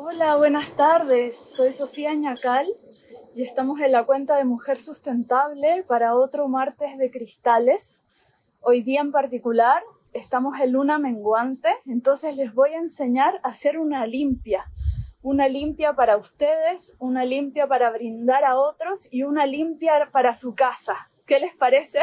Hola, buenas tardes. Soy Sofía Ñacal y estamos en la cuenta de Mujer Sustentable para otro martes de cristales. Hoy día en particular estamos en luna menguante, entonces les voy a enseñar a hacer una limpia. Una limpia para ustedes, una limpia para brindar a otros y una limpia para su casa. ¿Qué les parece?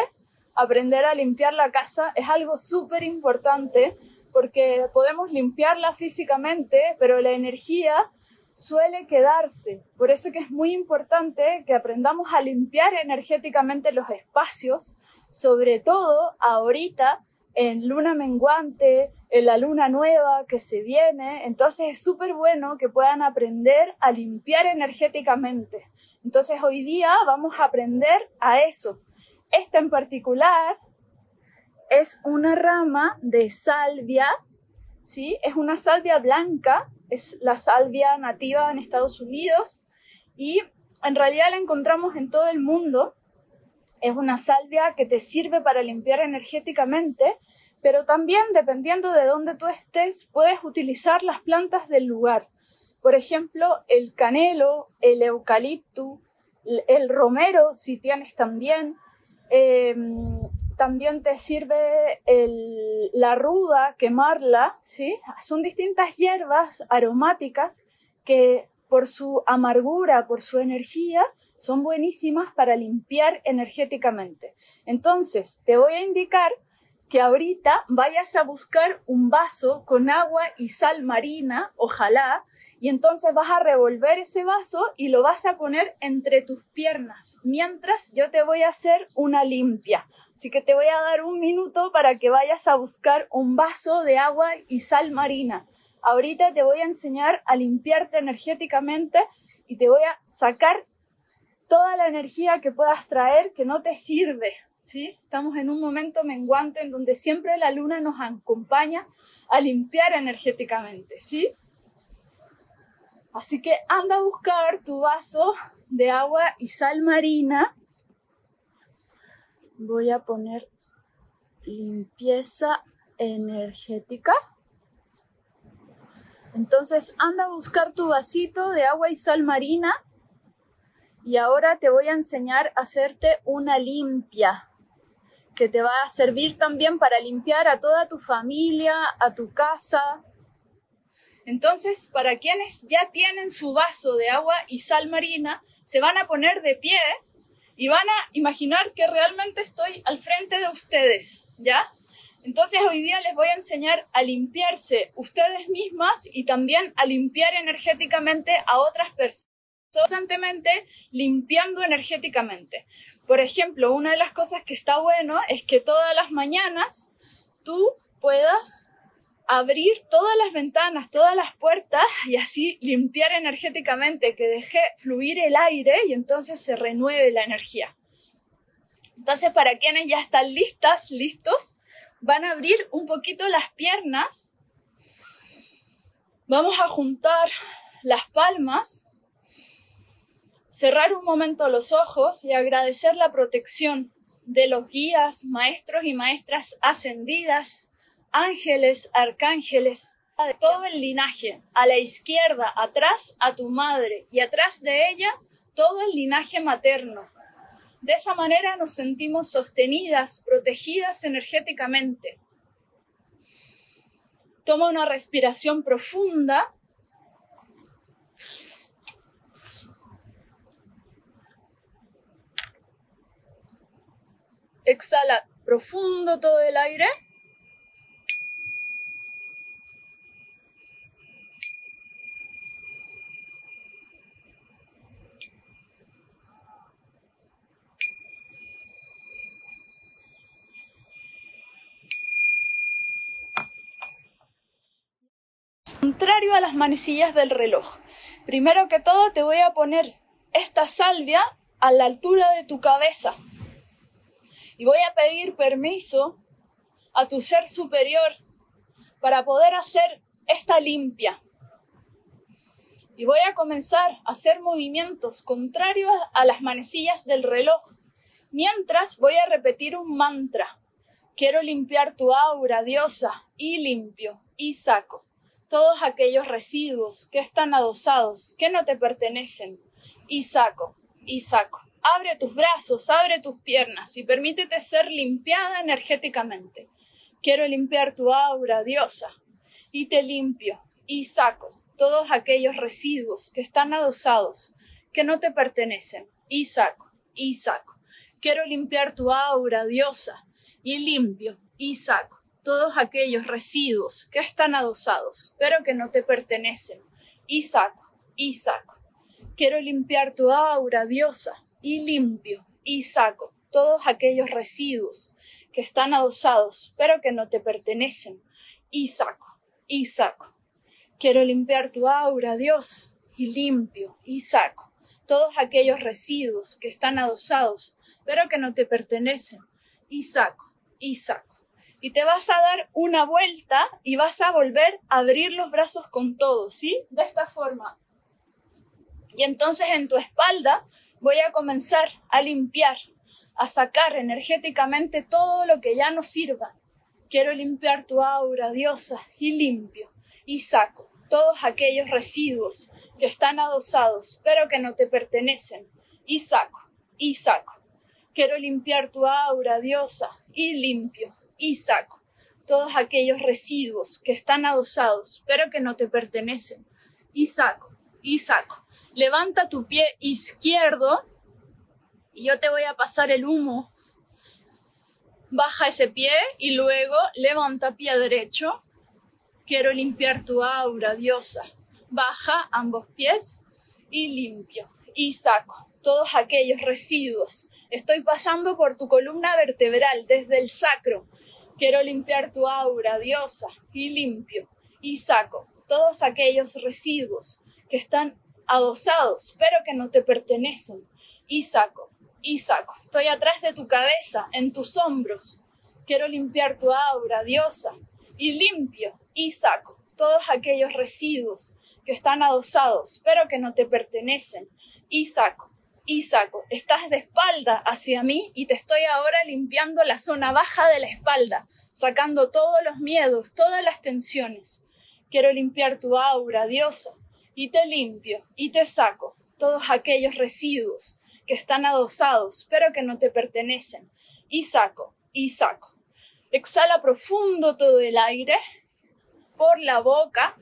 Aprender a limpiar la casa es algo súper importante porque podemos limpiarla físicamente, pero la energía suele quedarse. Por eso que es muy importante que aprendamos a limpiar energéticamente los espacios, sobre todo ahorita en luna menguante, en la luna nueva que se viene. Entonces es súper bueno que puedan aprender a limpiar energéticamente. Entonces hoy día vamos a aprender a eso. Esta en particular es una rama de salvia, ¿sí? Es una salvia blanca, es la salvia nativa en Estados Unidos y en realidad la encontramos en todo el mundo. Es una salvia que te sirve para limpiar energéticamente, pero también dependiendo de dónde tú estés, puedes utilizar las plantas del lugar. Por ejemplo, el canelo, el eucalipto, el romero, si tienes también. Eh, también te sirve la ruda, quemarla, ¿sí? Son distintas hierbas aromáticas que por su amargura, por su energía, son buenísimas para limpiar energéticamente. Entonces, te voy a indicar que ahorita vayas a buscar un vaso con agua y sal marina, ojalá, y entonces vas a revolver ese vaso y lo vas a poner entre tus piernas, mientras yo te voy a hacer una limpia. Así que te voy a dar un minuto para que vayas a buscar un vaso de agua y sal marina. Ahorita te voy a enseñar a limpiarte energéticamente y te voy a sacar toda la energía que puedas traer que no te sirve. ¿Sí? Estamos en un momento menguante en donde siempre la luna nos acompaña a limpiar energéticamente, ¿sí? Así que anda a buscar tu vaso de agua y sal marina. Voy a poner limpieza energética. Entonces anda a buscar tu vasito de agua y sal marina. Y ahora te voy a enseñar a hacerte una limpia que te va a servir también para limpiar a toda tu familia, a tu casa, entonces, para quienes ya tienen su vaso de agua y sal marina, se van a poner de pie y van a imaginar que realmente estoy al frente de ustedes, ¿ya? Entonces hoy día les voy a enseñar a limpiarse ustedes mismas y también a limpiar energéticamente a otras personas, constantemente limpiando energéticamente. Por ejemplo, una de las cosas que está bueno es que todas las mañanas tú puedas abrir todas las ventanas, todas las puertas y así limpiar energéticamente, que deje fluir el aire y entonces se renueve la energía. Entonces, para quienes ya están listas, listos, van a abrir un poquito las piernas. Vamos a juntar las palmas, cerrar un momento los ojos y agradecer la protección de los guías, maestros y maestras ascendidas ángeles, arcángeles, de todo el linaje, a la izquierda, atrás a tu madre y atrás de ella todo el linaje materno. De esa manera nos sentimos sostenidas, protegidas energéticamente. Toma una respiración profunda. Exhala profundo todo el aire. contrario a las manecillas del reloj. Primero que todo te voy a poner esta salvia a la altura de tu cabeza y voy a pedir permiso a tu ser superior para poder hacer esta limpia. Y voy a comenzar a hacer movimientos contrarios a las manecillas del reloj, mientras voy a repetir un mantra. Quiero limpiar tu aura, diosa, y limpio, y saco todos aquellos residuos que están adosados, que no te pertenecen, y saco, y saco. Abre tus brazos, abre tus piernas y permítete ser limpiada energéticamente. Quiero limpiar tu aura, diosa, y te limpio y saco todos aquellos residuos que están adosados, que no te pertenecen, y saco, y saco. Quiero limpiar tu aura, diosa, y limpio y saco todos aquellos residuos que están adosados, pero que no te pertenecen, y saco, y saco. Quiero limpiar tu aura, diosa, y limpio y saco todos aquellos residuos que están adosados, pero que no te pertenecen, y saco, y saco. Quiero limpiar tu aura, Dios, y limpio y saco todos aquellos residuos que están adosados, pero que no te pertenecen, y saco, y saco. Y te vas a dar una vuelta y vas a volver a abrir los brazos con todo, ¿sí? De esta forma. Y entonces en tu espalda voy a comenzar a limpiar, a sacar energéticamente todo lo que ya no sirva. Quiero limpiar tu aura, diosa, y limpio, y saco todos aquellos residuos que están adosados, pero que no te pertenecen, y saco, y saco. Quiero limpiar tu aura, diosa, y limpio, y saco todos aquellos residuos que están adosados, pero que no te pertenecen, y saco, y saco levanta tu pie izquierdo y yo te voy a pasar el humo. Baja ese pie y luego levanta pie derecho. Quiero limpiar tu aura, diosa. Baja ambos pies y limpio. Y saco todos aquellos residuos. Estoy pasando por tu columna vertebral desde el sacro. Quiero limpiar tu aura, diosa, y limpio. Y saco todos aquellos residuos que están adosados, pero que no te pertenecen. Y saco, y saco. Estoy atrás de tu cabeza, en tus hombros. Quiero limpiar tu aura, diosa. Y limpio, y saco todos aquellos residuos que están adosados, pero que no te pertenecen. Y saco, y saco. Estás de espalda hacia mí y te estoy ahora limpiando la zona baja de la espalda, sacando todos los miedos, todas las tensiones. Quiero limpiar tu aura, diosa, y te limpio y te saco todos aquellos residuos que están adosados pero que no te pertenecen y saco y saco. Exhala profundo todo el aire por la boca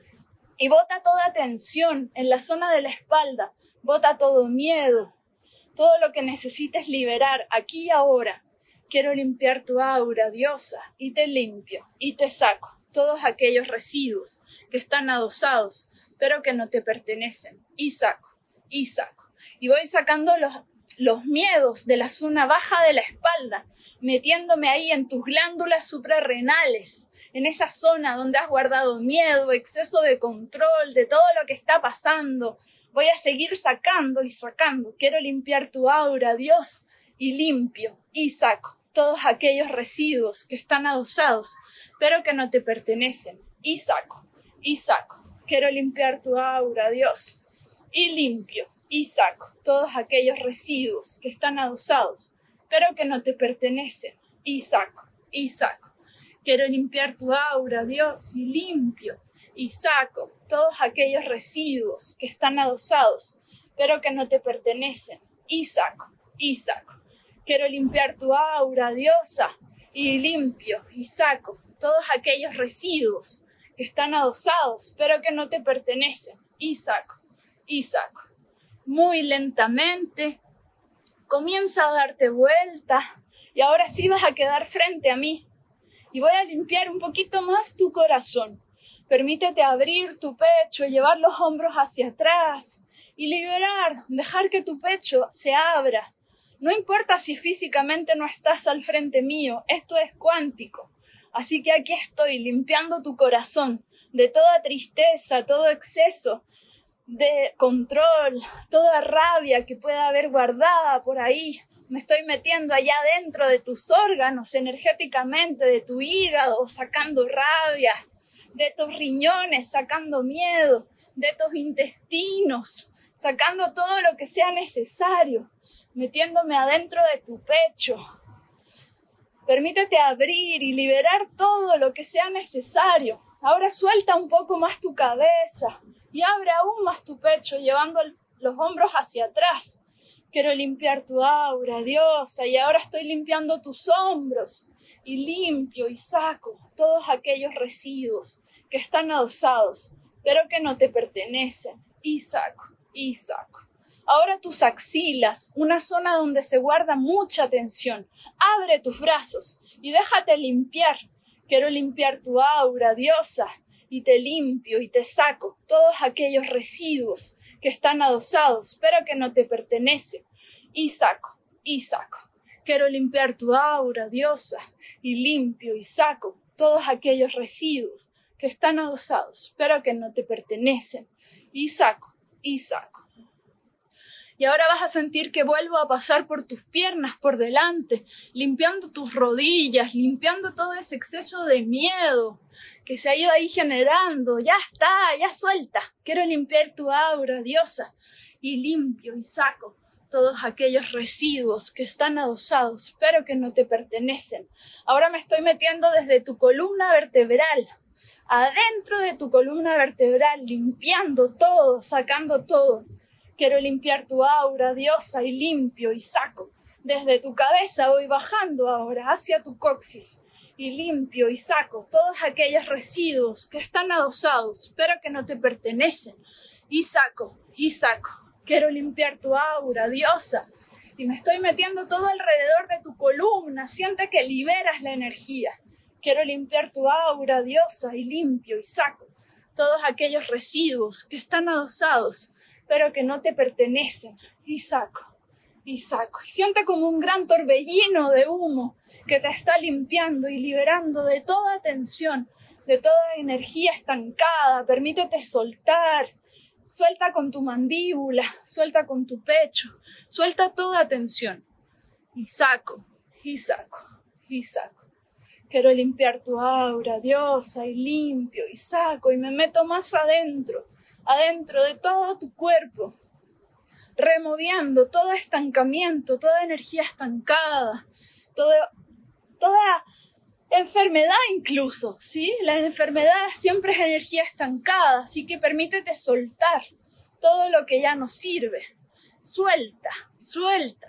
y bota toda tensión en la zona de la espalda, bota todo miedo, todo lo que necesites liberar aquí y ahora. Quiero limpiar tu aura, diosa, y te limpio y te saco todos aquellos residuos que están adosados pero que no te pertenecen. Y saco, y saco. Y voy sacando los, los miedos de la zona baja de la espalda, metiéndome ahí en tus glándulas suprarrenales, en esa zona donde has guardado miedo, exceso de control, de todo lo que está pasando. Voy a seguir sacando y sacando. Quiero limpiar tu aura, Dios, y limpio y saco todos aquellos residuos que están adosados, pero que no te pertenecen. Y saco, y saco. Quiero limpiar tu aura, Dios. Y limpio y saco todos aquellos residuos que están adosados, pero que no te pertenecen. Y saco, y saco. Quiero limpiar tu aura, Dios, y limpio y saco todos aquellos residuos que están adosados, pero que no te pertenecen. Y saco, y saco. Quiero limpiar tu aura, diosa, y limpio y saco todos aquellos residuos que están adosados, pero que no te pertenecen. Y saco, y saco. Muy lentamente, comienza a darte vuelta y ahora sí vas a quedar frente a mí. Y voy a limpiar un poquito más tu corazón. Permítete abrir tu pecho, llevar los hombros hacia atrás y liberar, dejar que tu pecho se abra. No importa si físicamente no estás al frente mío, esto es cuántico. Así que aquí estoy limpiando tu corazón de toda tristeza, todo exceso de control, toda rabia que pueda haber guardada por ahí. Me estoy metiendo allá dentro de tus órganos energéticamente, de tu hígado, sacando rabia, de tus riñones, sacando miedo, de tus intestinos, sacando todo lo que sea necesario, metiéndome adentro de tu pecho, Permítete abrir y liberar todo lo que sea necesario Ahora suelta un poco más tu cabeza y abre aún más tu pecho, llevando los hombros hacia atrás. Quiero limpiar tu aura, diosa, y ahora estoy limpiando tus hombros y limpio y saco todos aquellos residuos que están adosados, pero que no te pertenecen, y saco, y saco. Ahora tus axilas, una zona donde se guarda mucha tensión. Abre tus brazos y déjate limpiar. Quiero limpiar tu aura, diosa, y te limpio y te saco todos aquellos residuos que están adosados, pero que no te pertenecen. Y saco, y saco. Quiero limpiar tu aura, diosa, y limpio y saco todos aquellos residuos que están adosados, pero que no te pertenecen. Y saco, y saco. Y ahora vas a sentir que vuelvo a pasar por tus piernas por delante, limpiando tus rodillas, limpiando todo ese exceso de miedo que se ha ido ahí generando. Ya está, ya suelta. Quiero limpiar tu aura, diosa. Y limpio y saco todos aquellos residuos que están adosados, pero que no te pertenecen. Ahora me estoy metiendo desde tu columna vertebral, adentro de tu columna vertebral, limpiando todo, sacando todo. Quiero limpiar tu aura, diosa, y limpio y saco. Desde tu cabeza voy bajando ahora hacia tu coxis y limpio y saco todos aquellos residuos que están adosados, pero que no te pertenecen. Y saco, y saco. Quiero limpiar tu aura, diosa. Y me estoy metiendo todo alrededor de tu columna. Siente que liberas la energía. Quiero limpiar tu aura, diosa, y limpio y saco todos aquellos residuos que están adosados, pero que no te pertenecen. Y saco, y saco. Y siente como un gran torbellino de humo que te está limpiando y liberando de toda tensión, de toda energía estancada. Permítete soltar. Suelta con tu mandíbula, suelta con tu pecho, suelta toda tensión. Y saco, y saco, y saco. Quiero limpiar tu aura, diosa, y limpio, y saco, y me meto más adentro adentro de todo tu cuerpo, removiendo todo estancamiento, toda energía estancada, toda enfermedad incluso, ¿sí? La enfermedad siempre es energía estancada, así que permítete soltar todo lo que ya no sirve. Suelta, suelta.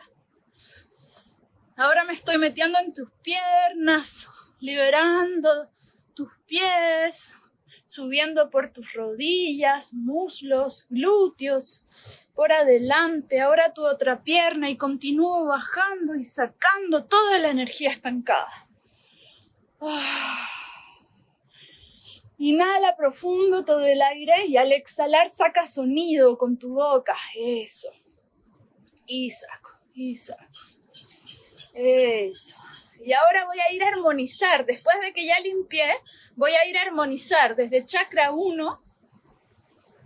Ahora me estoy metiendo en tus piernas, liberando tus pies, subiendo por tus rodillas, muslos, glúteos, por adelante, ahora tu otra pierna y continúo bajando y sacando toda la energía estancada. Ah. Inhala profundo todo el aire y al exhalar saca sonido con tu boca. Eso. Y saco, y saco. Eso. Y ahora voy a ir a armonizar. Después de que ya limpié, voy a ir a armonizar desde chakra 1.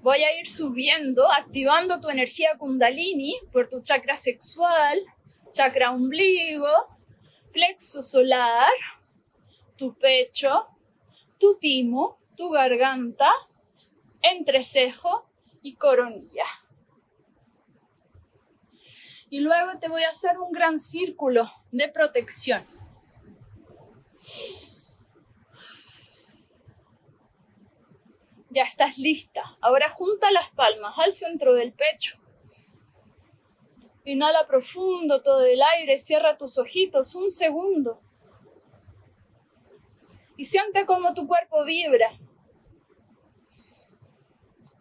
Voy a ir subiendo, activando tu energía kundalini por tu chakra sexual, chakra ombligo, plexo solar, tu pecho, tu timo, tu garganta, entrecejo y coronilla. Y luego te voy a hacer un gran círculo de protección. Ya estás lista. Ahora junta las palmas al centro del pecho. Inhala profundo todo el aire, cierra tus ojitos un segundo. Y siente cómo tu cuerpo vibra.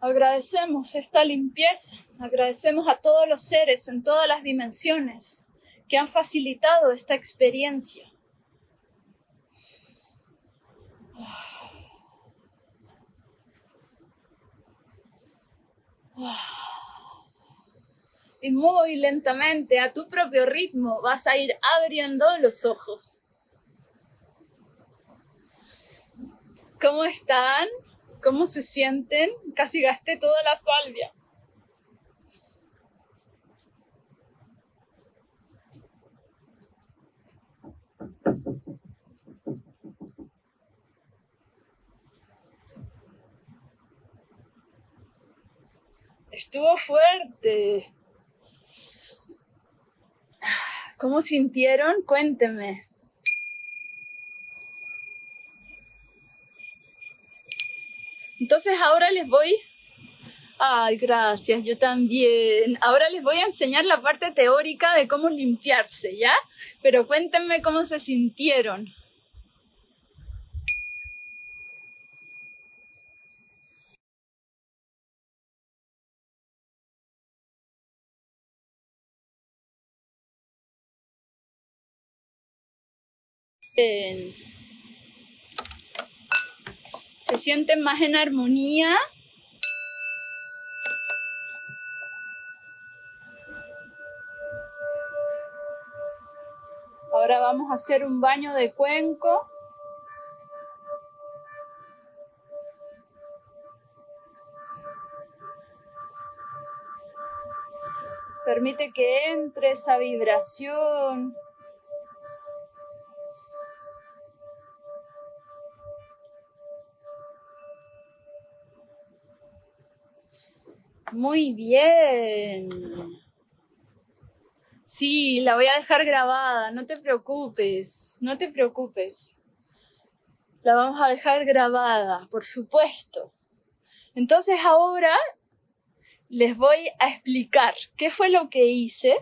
Agradecemos esta limpieza, agradecemos a todos los seres en todas las dimensiones que han facilitado esta experiencia. Y muy lentamente, a tu propio ritmo, vas a ir abriendo los ojos. ¿Cómo están? ¿Cómo se sienten? Casi gasté toda la salvia. Estuvo fuerte. ¿Cómo sintieron? Cuénteme. Entonces ahora les voy... Ay, gracias, yo también. Ahora les voy a enseñar la parte teórica de cómo limpiarse, ¿ya? Pero cuéntenme cómo se sintieron. Se sienten más en armonía. Ahora vamos a hacer un baño de cuenco. Permite que entre esa vibración. Muy bien. Sí, la voy a dejar grabada, no te preocupes, no te preocupes. La vamos a dejar grabada, por supuesto. Entonces ahora les voy a explicar qué fue lo que hice.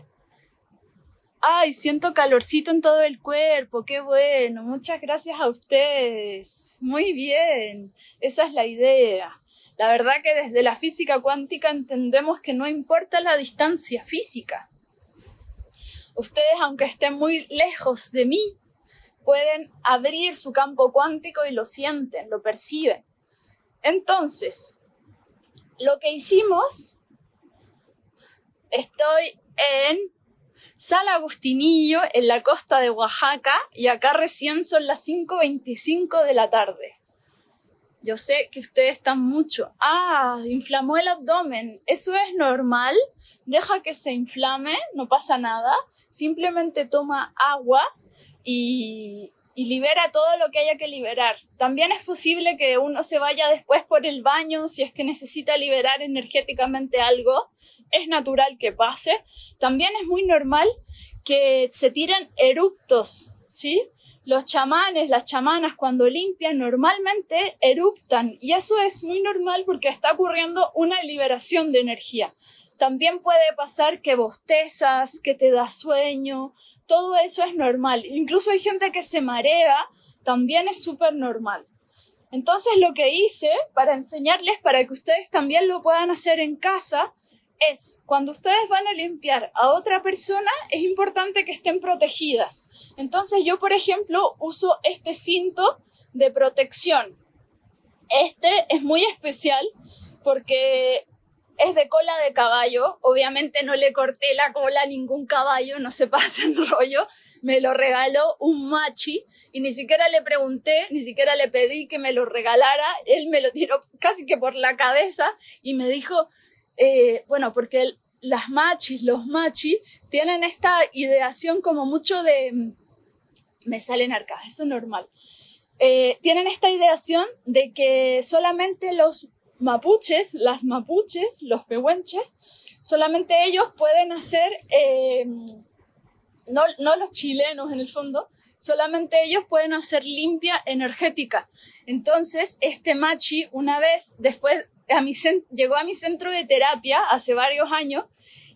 Ay, siento calorcito en todo el cuerpo, qué bueno, muchas gracias a ustedes. Muy bien, esa es la idea. La verdad que desde la física cuántica entendemos que no importa la distancia física. Ustedes, aunque estén muy lejos de mí, pueden abrir su campo cuántico y lo sienten, lo perciben. Entonces, lo que hicimos, estoy en San Agustinillo, en la costa de Oaxaca, y acá recién son las 5.25 de la tarde. Yo sé que ustedes están mucho. Ah, inflamó el abdomen. Eso es normal. Deja que se inflame, no pasa nada. Simplemente toma agua y, libera todo lo que haya que liberar. También es posible que uno se vaya después por el baño si es que necesita liberar energéticamente algo. Es natural que pase. También es muy normal que se tiren eructos, ¿sí? Los chamanes, las chamanas cuando limpian normalmente eruptan y eso es muy normal porque está ocurriendo una liberación de energía. También puede pasar que bostezas, que te da sueño, todo eso es normal. Incluso hay gente que se marea, también es súper normal. Entonces lo que hice para enseñarles, para que ustedes también lo puedan hacer en casa, es cuando ustedes van a limpiar a otra persona, es importante que estén protegidas. Entonces yo, por ejemplo, uso este cinto de protección. Este es muy especial porque es de cola de caballo. Obviamente no le corté la cola a ningún caballo, no se pasa en rollo. Me lo regaló un machi y ni siquiera le pregunté, ni siquiera le pedí que me lo regalara. Él me lo tiró casi que por la cabeza y me dijo, eh, bueno, porque las machis, los machis, tienen esta ideación como mucho de me salen arcas, eso es normal. Eh, tienen esta ideación de que solamente los mapuches, las mapuches, los pehuenches, solamente ellos pueden hacer, eh, no, no los chilenos en el fondo, solamente ellos pueden hacer limpia energética. Entonces, este machi, una vez después, a mi, llegó a mi centro de terapia hace varios años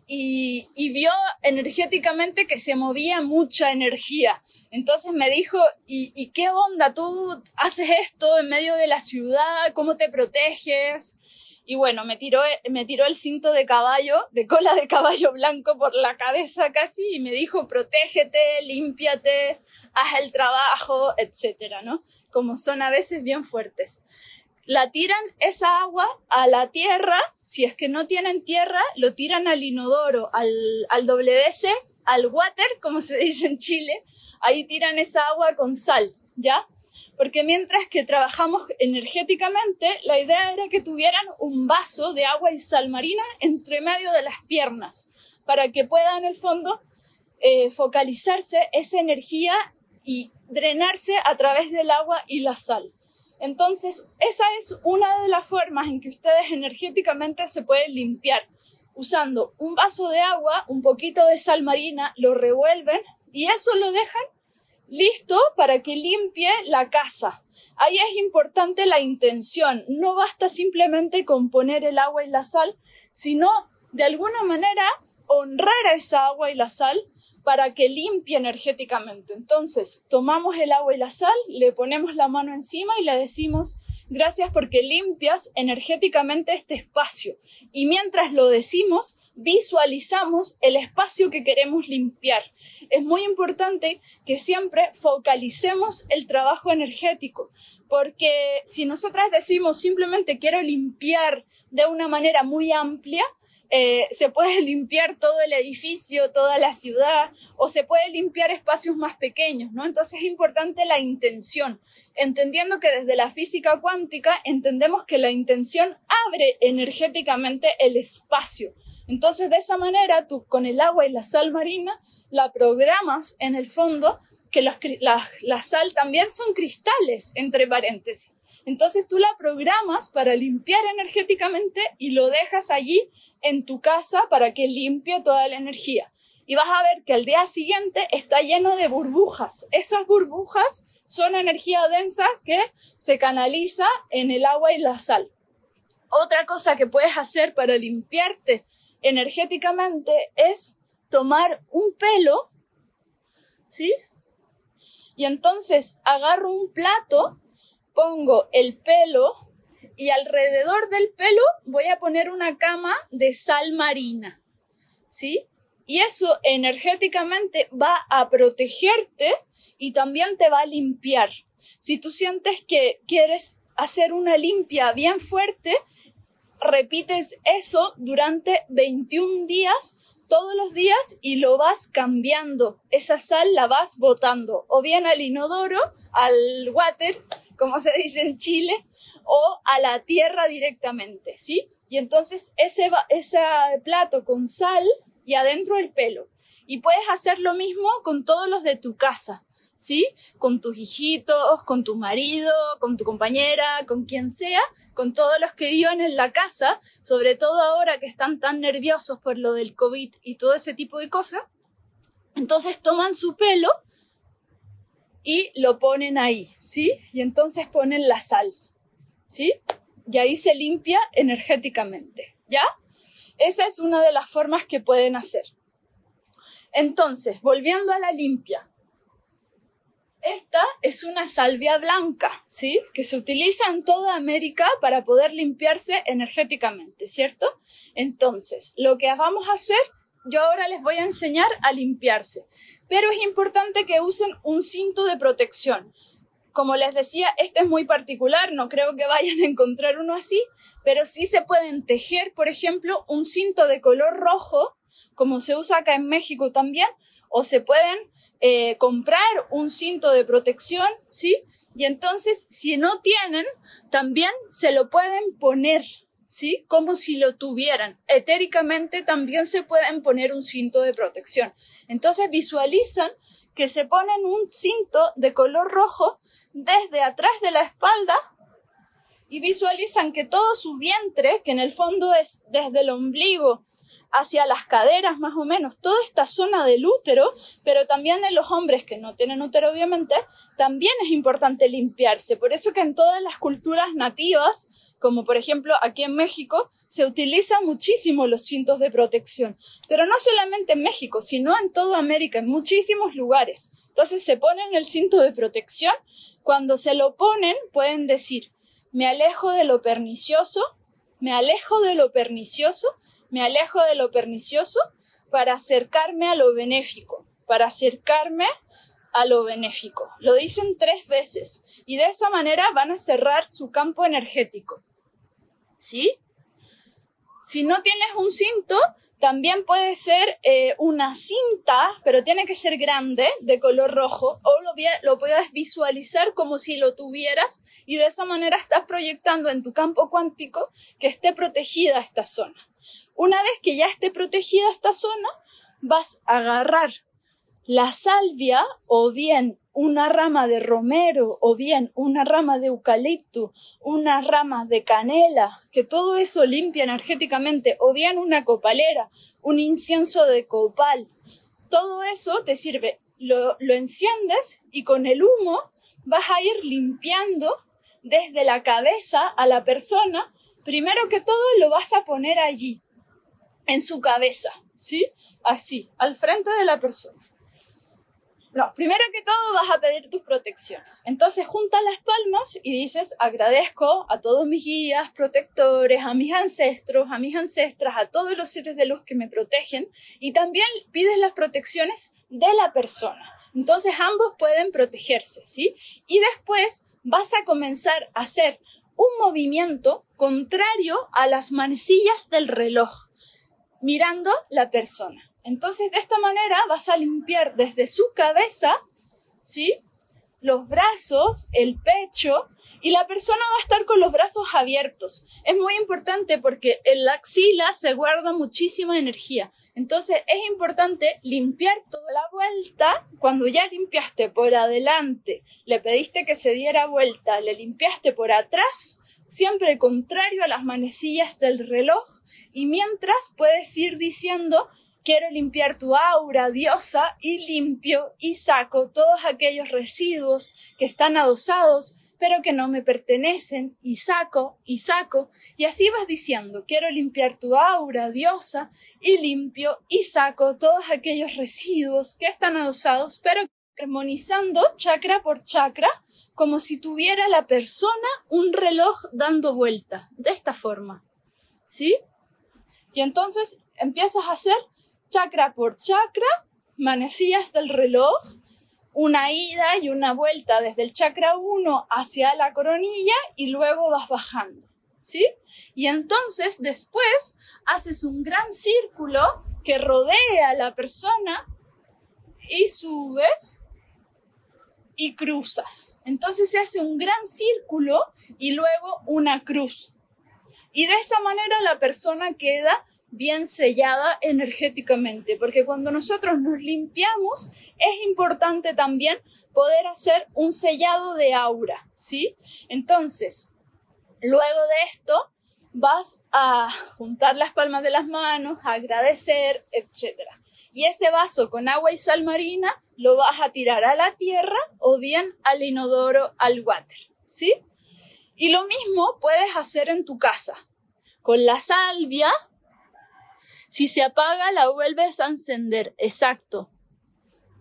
y, y vio energéticamente que se movía mucha energía. Entonces me dijo, ¿y, qué onda? ¿Tú haces esto en medio de la ciudad? ¿Cómo te proteges? Y bueno, me tiró, me tiró el cinto de caballo, de cola de caballo blanco por la cabeza casi y me dijo, protégete, límpiate, haz el trabajo, etcétera, ¿no? Como son a veces bien fuertes. La tiran esa agua a la tierra, si es que no tienen tierra, lo tiran al inodoro, al, al WC, al water, como se dice en Chile, ahí tiran esa agua con sal, ¿ya? Porque mientras que trabajamos energéticamente, la idea era que tuvieran un vaso de agua y sal marina entre medio de las piernas, para que pueda en el fondo eh, focalizarse esa energía y drenarse a través del agua y la sal. Entonces, esa es una de las formas en que ustedes energéticamente se pueden limpiar. Usando un vaso de agua, un poquito de sal marina, lo revuelven y eso lo dejan listo para que limpie la casa. Ahí es importante la intención. No basta simplemente con poner el agua y la sal, sino de alguna manera honrar a esa agua y la sal para que limpie energéticamente. Entonces, tomamos el agua y la sal, le ponemos la mano encima y le decimos, gracias porque limpias energéticamente este espacio. Y mientras lo decimos, visualizamos el espacio que queremos limpiar. Es muy importante que siempre focalicemos el trabajo energético, porque si nosotras decimos simplemente quiero limpiar de una manera muy amplia, eh, se puede limpiar todo el edificio, toda la ciudad, o se puede limpiar espacios más pequeños, ¿no? Entonces es importante la intención, entendiendo que desde la física cuántica entendemos que la intención abre energéticamente el espacio. Entonces de esa manera tú con el agua y la sal marina la programas en el fondo que la, la sal también son cristales, entre paréntesis. Entonces tú la programas para limpiar energéticamente y lo dejas allí en tu casa para que limpie toda la energía. Y vas a ver que al día siguiente está lleno de burbujas. Esas burbujas son energía densa que se canaliza en el agua y la sal. Otra cosa que puedes hacer para limpiarte energéticamente es tomar un pelo, ¿sí? Y entonces agarro un plato pongo el pelo y alrededor del pelo voy a poner una cama de sal marina, ¿sí? Y eso energéticamente va a protegerte y también te va a limpiar. Si tú sientes que quieres hacer una limpia bien fuerte, repites eso durante 21 días todos los días y lo vas cambiando. Esa sal la vas botando o bien al inodoro, al water como se dice en Chile, o a la tierra directamente, ¿sí? Y entonces ese, ese plato con sal y adentro el pelo. Y puedes hacer lo mismo con todos los de tu casa, ¿sí? Con tus hijitos, con tu marido, con tu compañera, con quien sea, con todos los que viven en la casa, sobre todo ahora que están tan nerviosos por lo del COVID y todo ese tipo de cosas. Entonces toman su pelo y lo ponen ahí, ¿sí? Y entonces ponen la sal, ¿sí? Y ahí se limpia energéticamente, ¿ya? Esa es una de las formas que pueden hacer. Entonces, volviendo a la limpia. Esta es una salvia blanca, ¿sí? Que se utiliza en toda América para poder limpiarse energéticamente, ¿cierto? Entonces, lo que vamos a hacer, yo ahora les voy a enseñar a limpiarse pero es importante que usen un cinto de protección. Como les decía, este es muy particular, no creo que vayan a encontrar uno así, pero sí se pueden tejer, por ejemplo, un cinto de color rojo, como se usa acá en México también, o se pueden eh, comprar un cinto de protección, ¿sí? Y entonces, si no tienen, también se lo pueden poner, ¿sí? Como si lo tuvieran. Etéricamente también se pueden poner un cinto de protección. Entonces visualizan que se ponen un cinto de color rojo desde atrás de la espalda y visualizan que todo su vientre, que en el fondo es desde el ombligo hacia las caderas más o menos, toda esta zona del útero, pero también en los hombres que no tienen útero obviamente, también es importante limpiarse. Por eso que en todas las culturas nativas, como por ejemplo aquí en México, se utilizan muchísimo los cintos de protección. Pero no solamente en México, sino en toda América, en muchísimos lugares. Entonces se ponen el cinto de protección. Cuando se lo ponen, pueden decir, me alejo de lo pernicioso, me alejo de lo pernicioso me alejo de lo pernicioso para acercarme a lo benéfico, para acercarme a lo benéfico. Lo dicen tres veces y de esa manera van a cerrar su campo energético. ¿Sí? Si no tienes un cinto, también puede ser eh, una cinta, pero tiene que ser grande, de color rojo, o lo, lo puedes visualizar como si lo tuvieras y de esa manera estás proyectando en tu campo cuántico que esté protegida esta zona. Una vez que ya esté protegida esta zona, vas a agarrar la salvia o bien una rama de romero o bien una rama de eucalipto, una rama de canela, que todo eso limpia energéticamente, o bien una copalera, un incienso de copal. Todo eso te sirve lo, lo enciendes y con el humo vas a ir limpiando desde la cabeza a la persona. Primero que todo lo vas a poner allí, en su cabeza, ¿sí? Así, al frente de la persona. No, primero que todo vas a pedir tus protecciones. Entonces juntas las palmas y dices, agradezco a todos mis guías, protectores, a mis ancestros, a mis ancestras, a todos los seres de luz que me protegen. Y también pides las protecciones de la persona. Entonces ambos pueden protegerse, ¿sí? Y después vas a comenzar a hacer un movimiento contrario a las manecillas del reloj, mirando la persona. Entonces, de esta manera vas a limpiar desde su cabeza, ¿sí? Los brazos, el pecho, y la persona va a estar con los brazos abiertos. Es muy importante porque en la axila se guarda muchísima energía. Entonces es importante limpiar toda la vuelta. Cuando ya limpiaste por adelante, le pediste que se diera vuelta, le limpiaste por atrás, siempre contrario a las manecillas del reloj. Y mientras puedes ir diciendo Quiero limpiar tu aura, diosa, y limpio y saco todos aquellos residuos que están adosados, pero que no me pertenecen, y saco y saco, y así vas diciendo, quiero limpiar tu aura, diosa, y limpio y saco todos aquellos residuos que están adosados, pero armonizando chakra por chakra, como si tuviera la persona un reloj dando vuelta, de esta forma. ¿Sí? Y entonces empiezas a hacer chakra por chakra, manecillas del reloj, una ida y una vuelta desde el chakra 1 hacia la coronilla y luego vas bajando, ¿sí? Y entonces después haces un gran círculo que rodea a la persona y subes y cruzas. Entonces se hace un gran círculo y luego una cruz. Y de esa manera la persona queda bien sellada energéticamente, porque cuando nosotros nos limpiamos es importante también poder hacer un sellado de aura, ¿sí? Entonces, luego de esto vas a juntar las palmas de las manos, agradecer, etc. Y ese vaso con agua y sal marina lo vas a tirar a la tierra o bien al inodoro, al water, ¿sí? Y lo mismo puedes hacer en tu casa. Con la salvia si se apaga, la vuelves a encender. Exacto.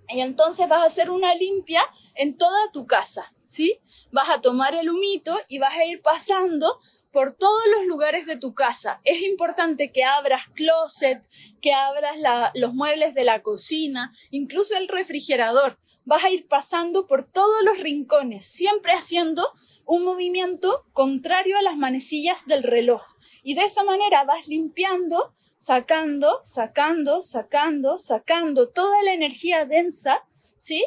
Y entonces vas a hacer una limpia en toda tu casa, ¿sí? Vas a tomar el humito y vas a ir pasando por todos los lugares de tu casa. Es importante que abras closet, que abras los muebles de la cocina, incluso el refrigerador. Vas a ir pasando por todos los rincones, siempre haciendo un movimiento contrario a las manecillas del reloj. Y de esa manera vas limpiando, sacando, sacando, sacando, sacando toda la energía densa, ¿sí?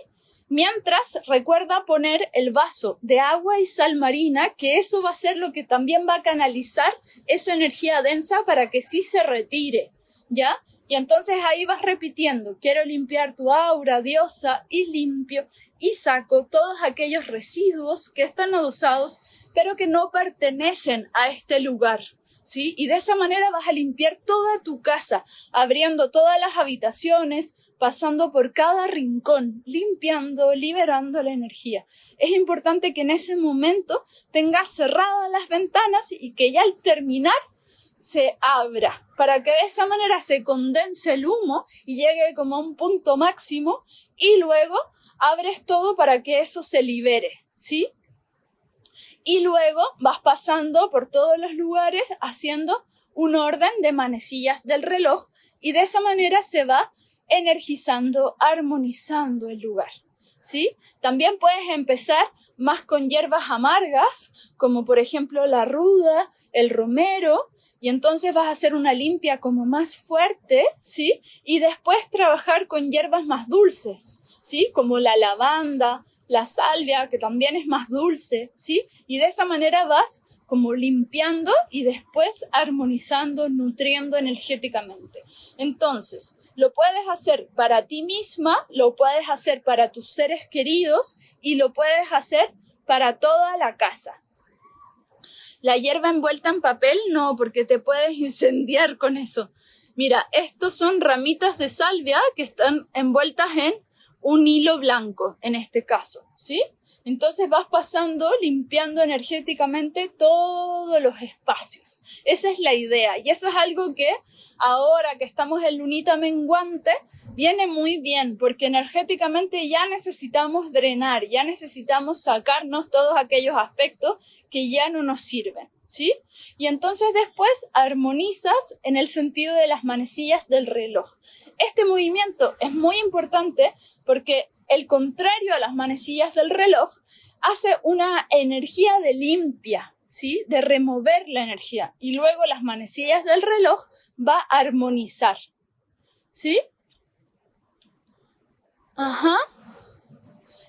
Mientras recuerda poner el vaso de agua y sal marina, que eso va a ser lo que también va a canalizar esa energía densa para que sí se retire, ¿ya? Y entonces ahí vas repitiendo, quiero limpiar tu aura, diosa, y limpio, y saco todos aquellos residuos que están adosados, pero que no pertenecen a este lugar, ¿sí? Y de esa manera vas a limpiar toda tu casa, abriendo todas las habitaciones, pasando por cada rincón, limpiando, liberando la energía. Es importante que en ese momento tengas cerradas las ventanas y que ya al terminar se abra, para que de esa manera se condense el humo y llegue como a un punto máximo y luego abres todo para que eso se libere, ¿sí? Y luego vas pasando por todos los lugares haciendo un orden de manecillas del reloj y de esa manera se va energizando, armonizando el lugar. ¿Sí? También puedes empezar más con hierbas amargas, como por ejemplo la ruda, el romero, y entonces vas a hacer una limpia como más fuerte, ¿sí? Y después trabajar con hierbas más dulces, ¿sí? Como la lavanda, la salvia, que también es más dulce, ¿sí? Y de esa manera vas como limpiando y después armonizando, nutriendo energéticamente. Entonces, lo puedes hacer para ti misma, lo puedes hacer para tus seres queridos y lo puedes hacer para toda la casa. La hierba envuelta en papel, no, porque te puedes incendiar con eso. Mira, estos son ramitas de salvia que están envueltas en un hilo blanco en este caso, ¿sí? Entonces vas pasando, limpiando energéticamente todos los espacios. Esa es la idea. Y eso es algo que ahora que estamos en lunita menguante, viene muy bien, porque energéticamente ya necesitamos drenar, ya necesitamos sacarnos todos aquellos aspectos que ya no nos sirven, ¿sí? Y entonces después armonizas en el sentido de las manecillas del reloj. Este movimiento es muy importante porque el contrario a las manecillas del reloj hace una energía de limpia, ¿sí? De remover la energía. Y luego las manecillas del reloj va a armonizar, ¿sí? Ajá.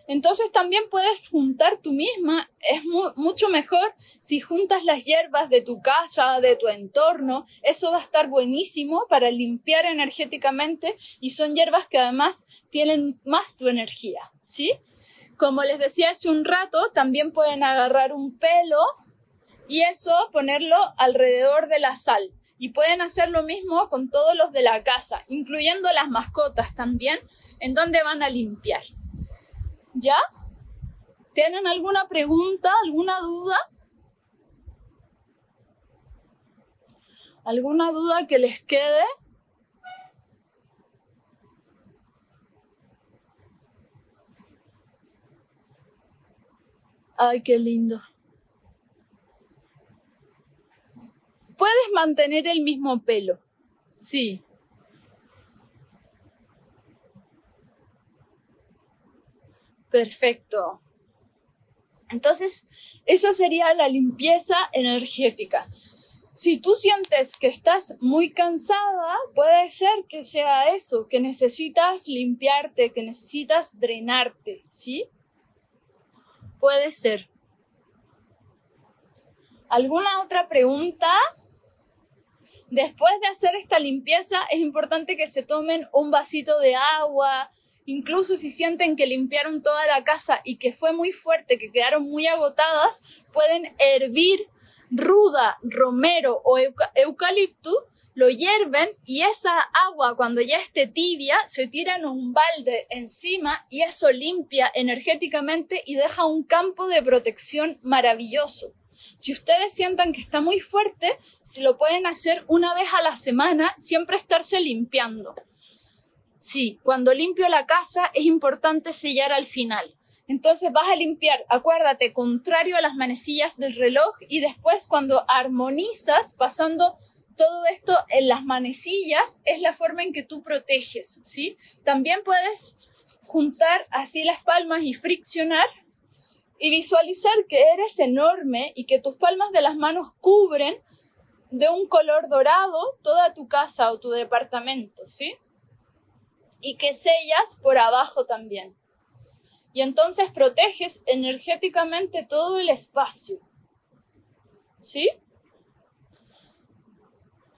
Entonces también puedes juntar tú misma. Es mucho mejor si juntas las hierbas de tu casa, de tu entorno. Eso va a estar buenísimo para limpiar energéticamente y son hierbas que además tienen más tu energía, ¿sí? Como les decía hace un rato, también pueden agarrar un pelo y eso ponerlo alrededor de la sal. Y pueden hacer lo mismo con todos los de la casa, incluyendo las mascotas también, en donde van a limpiar. ¿Ya? ¿Tienen alguna pregunta, alguna duda? ¿Alguna duda que les quede? Ay, qué lindo. Puedes mantener el mismo pelo. Sí. Perfecto. Entonces, esa sería la limpieza energética. Si tú sientes que estás muy cansada, puede ser que sea eso, que necesitas limpiarte, que necesitas drenarte, ¿sí? Puede ser. ¿Alguna otra pregunta? Después de hacer esta limpieza, es importante que se tomen un vasito de agua, Incluso si sienten que limpiaron toda la casa y que fue muy fuerte, que quedaron muy agotadas, pueden hervir ruda, romero o eucalipto, lo hierven y esa agua cuando ya esté tibia se tira en un balde encima y eso limpia energéticamente y deja un campo de protección maravilloso. Si ustedes sientan que está muy fuerte, se lo pueden hacer una vez a la semana, siempre estarse limpiando. Sí, cuando limpio la casa es importante sellar al final. Entonces vas a limpiar, acuérdate, contrario a las manecillas del reloj y después cuando armonizas pasando todo esto en las manecillas es la forma en que tú proteges, ¿sí? También puedes juntar así las palmas y friccionar y visualizar que eres enorme y que tus palmas de las manos cubren de un color dorado toda tu casa o tu departamento, ¿sí? Y que sellas por abajo también. Y entonces proteges energéticamente todo el espacio. ¿Sí?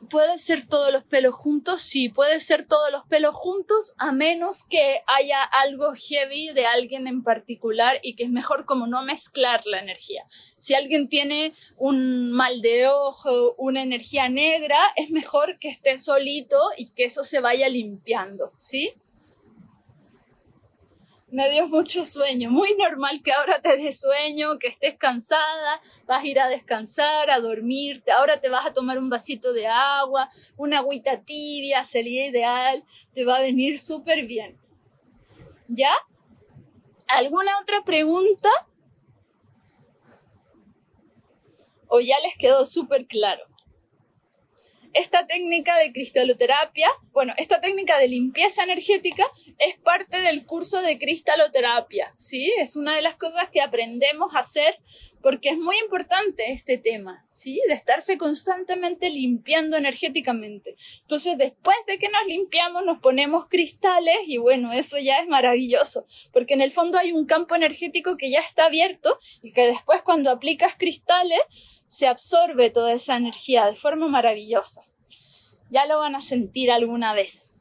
¿Puede ser todos los pelos juntos? Sí, puede ser todos los pelos juntos, a menos que haya algo heavy de alguien en particular y que es mejor como no mezclar la energía. Si alguien tiene un mal de ojo, una energía negra, es mejor que esté solito y que eso se vaya limpiando, ¿sí? Me dio mucho sueño. Muy normal que ahora te dé sueño, que estés cansada, vas a ir a descansar, a dormirte, ahora te vas a tomar un vasito de agua, una agüita tibia, sería ideal, te va a venir súper bien. ¿Ya? ¿Alguna otra pregunta? ¿O ya les quedó súper claro? Esta técnica de cristaloterapia, bueno, esta técnica de limpieza energética es parte del curso de cristaloterapia, ¿sí? Es una de las cosas que aprendemos a hacer porque es muy importante este tema, ¿sí? De estarse constantemente limpiando energéticamente. Entonces, después de que nos limpiamos, nos ponemos cristales y bueno, eso ya es maravilloso, porque en el fondo hay un campo energético que ya está abierto y que después cuando aplicas cristales, se absorbe toda esa energía de forma maravillosa. Ya lo van a sentir alguna vez.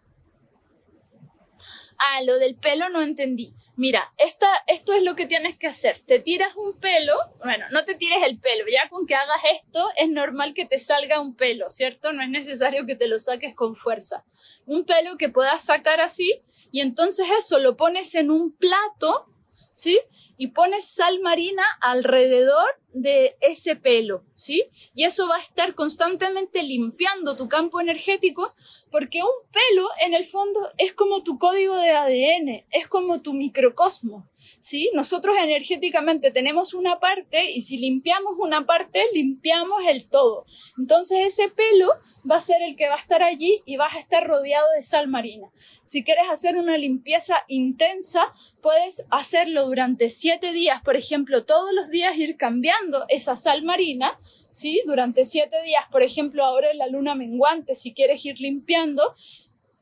Ah, lo del pelo no entendí. Mira, esta, esto es lo que tienes que hacer. Te tiras un pelo, bueno, no te tires el pelo, ya con que hagas esto es normal que te salga un pelo, ¿cierto? No es necesario que te lo saques con fuerza. Un pelo que puedas sacar así y entonces eso lo pones en un plato, ¿sí? Y pones sal marina alrededor de ese pelo, ¿sí? Y eso va a estar constantemente limpiando tu campo energético porque un pelo en el fondo es como tu código de ADN, es como tu microcosmo, ¿sí? Nosotros energéticamente tenemos una parte y si limpiamos una parte, limpiamos el todo. Entonces ese pelo va a ser el que va a estar allí y vas a estar rodeado de sal marina. Si quieres hacer una limpieza intensa, puedes hacerlo durante siete días, por ejemplo, todos los días ir cambiando esa sal marina, ¿sí? Durante siete días, por ejemplo, ahora en la luna menguante, si quieres ir limpiando,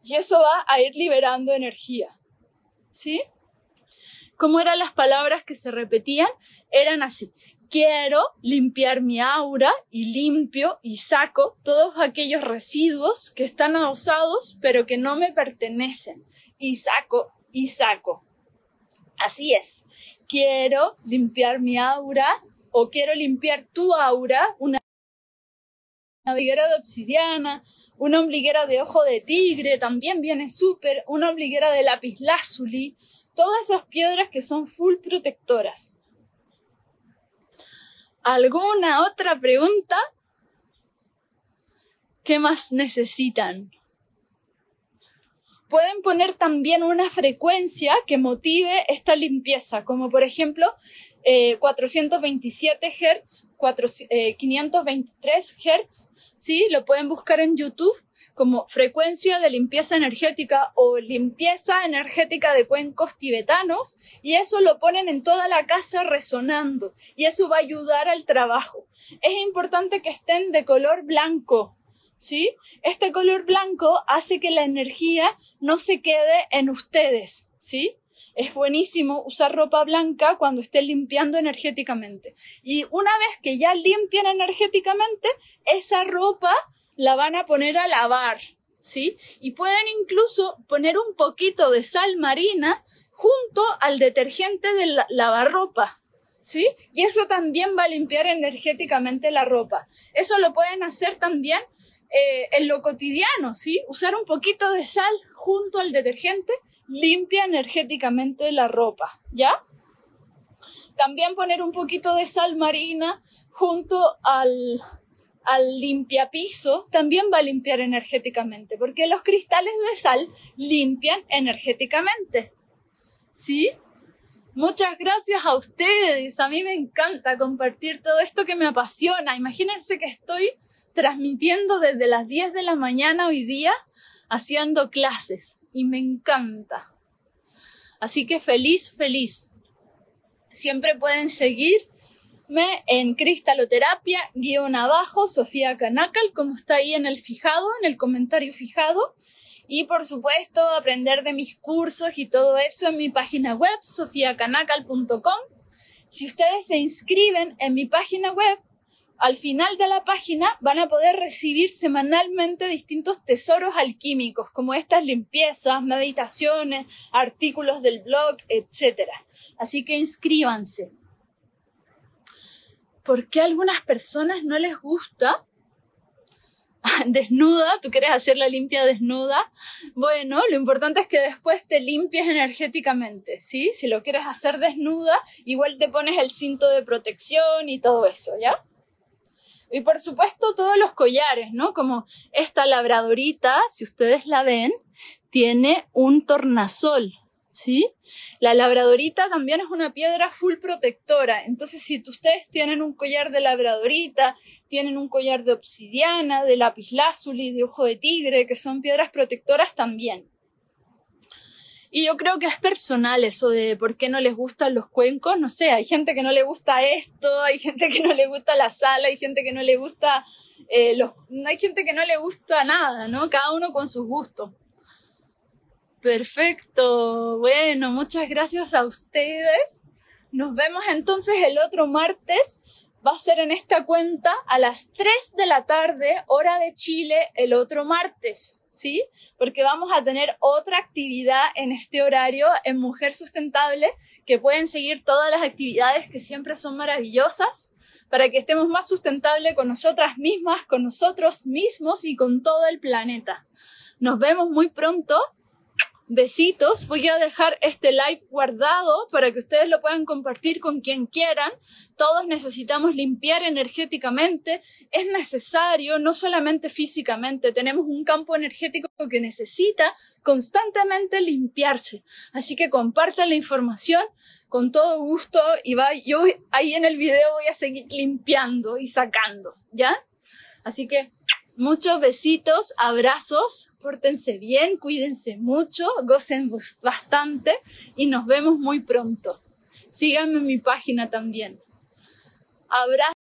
y eso va a ir liberando energía, ¿sí? ¿Cómo eran las palabras que se repetían? Eran así. Quiero limpiar mi aura y limpio y saco todos aquellos residuos que están adosados pero que no me pertenecen. Y saco y saco. Así es. Quiero limpiar mi aura o quiero limpiar tu aura, una ombliguera de obsidiana, una ombliguera de ojo de tigre, también viene súper, una ombliguera de lapislázuli, todas esas piedras que son full protectoras. ¿Alguna otra pregunta? ¿Qué más necesitan? Pueden poner también una frecuencia que motive esta limpieza, como por ejemplo 427 Hz, 523 Hz, ¿sí? Lo pueden buscar en YouTube como frecuencia de limpieza energética o limpieza energética de cuencos tibetanos y eso lo ponen en toda la casa resonando y eso va a ayudar al trabajo. Es importante que estén de color blanco, ¿sí? Este color blanco hace que la energía no se quede en ustedes, ¿sí? Es buenísimo usar ropa blanca cuando estén limpiando energéticamente. Y una vez que ya limpian energéticamente, esa ropa la van a poner a lavar, ¿sí? Y pueden incluso poner un poquito de sal marina junto al detergente de la lavarropa, ¿sí? Y eso también va a limpiar energéticamente la ropa. Eso lo pueden hacer también eh, en lo cotidiano, ¿sí? Usar un poquito de sal junto al detergente limpia energéticamente la ropa, ¿ya? También poner un poquito de sal marina junto al, al limpiapiso también va a limpiar energéticamente, porque los cristales de sal limpian energéticamente. ¿Sí? Muchas gracias a ustedes. A mí me encanta compartir todo esto que me apasiona. Imagínense que estoy transmitiendo desde las 10 de la mañana hoy día haciendo clases y me encanta. Así que feliz, feliz. Siempre pueden seguir en cristaloterapia, guion abajo, Sofía Canacal, como está ahí en el fijado, en el comentario fijado. Y por supuesto, aprender de mis cursos y todo eso en mi página web, sofiacanacal.com. Si ustedes se inscriben en mi página web, al final de la página van a poder recibir semanalmente distintos tesoros alquímicos, como estas limpiezas, meditaciones, artículos del blog, etc. Así que inscríbanse. ¿por qué a algunas personas no les gusta desnuda, tú quieres hacer la limpia desnuda, bueno, lo importante es que después te limpies energéticamente, ¿sí? Si lo quieres hacer desnuda, igual te pones el cinto de protección y todo eso, ¿ya? Y por supuesto todos los collares, ¿no? Como esta labradorita, si ustedes la ven, tiene un tornasol, ¿sí? La labradorita también es una piedra full protectora. Entonces, si ustedes tienen un collar de labradorita, tienen un collar de obsidiana, de lapislázuli, de ojo de tigre, que son piedras protectoras también. Y yo creo que es personal eso de por qué no les gustan los cuencos. No sé, hay gente que no le gusta esto, hay gente que no le gusta la sala, hay gente que no le gusta eh, los... Hay gente que no le gusta nada, ¿no? Cada uno con sus gustos. Perfecto. Bueno, muchas gracias a ustedes. Nos vemos entonces el otro martes. Va a ser en esta cuenta a las 3 de la tarde, hora de Chile, el otro martes. ¿Sí? Porque vamos a tener otra actividad en este horario en Mujer Sustentable, que pueden seguir todas las actividades que siempre son maravillosas para que estemos más sustentables con nosotras mismas, con nosotros mismos y con todo el planeta. Nos vemos muy pronto Besitos, voy a dejar este live guardado para que ustedes lo puedan compartir con quien quieran. Todos necesitamos limpiar energéticamente. Es necesario, no solamente físicamente, tenemos un campo energético que necesita constantemente limpiarse. Así que compartan la información con todo gusto y va, yo ahí en el video voy a seguir limpiando y sacando, ¿ya? Así que muchos besitos, abrazos pórtense bien, cuídense mucho, gocen bastante y nos vemos muy pronto. Síganme en mi página también. Abrazo.